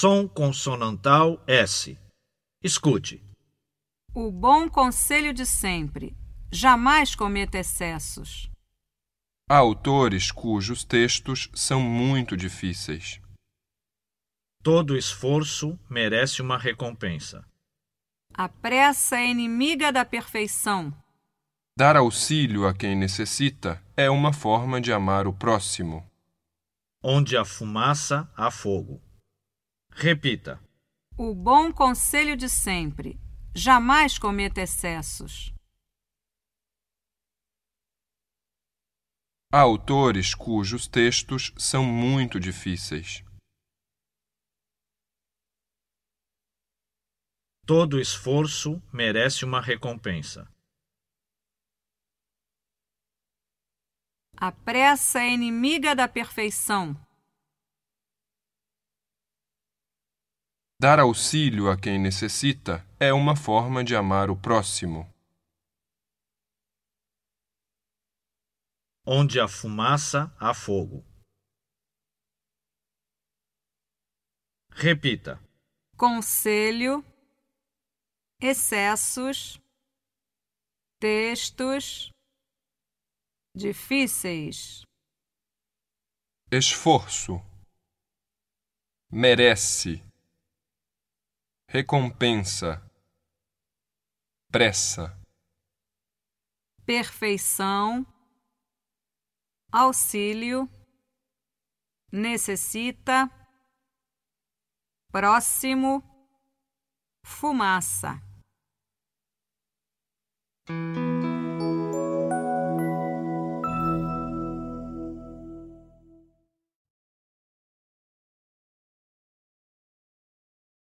Som consonantal S. Escute. O bom conselho de sempre: jamais cometa excessos. Há autores cujos textos são muito difíceis. Todo esforço merece uma recompensa. A pressa é inimiga da perfeição. Dar auxílio a quem necessita é uma forma de amar o próximo. Onde há fumaça, há fogo. Repita. O bom conselho de sempre: jamais cometa excessos. Há autores cujos textos são muito difíceis. Todo esforço merece uma recompensa. A pressa é inimiga da perfeição. Dar auxílio a quem necessita é uma forma de amar o próximo. Onde há fumaça, há fogo. Repita. Conselho, excessos, textos difíceis. Esforço. Merece. Recompensa. Pressa. perfeição, auxílio, necessita, próximo, fumaça.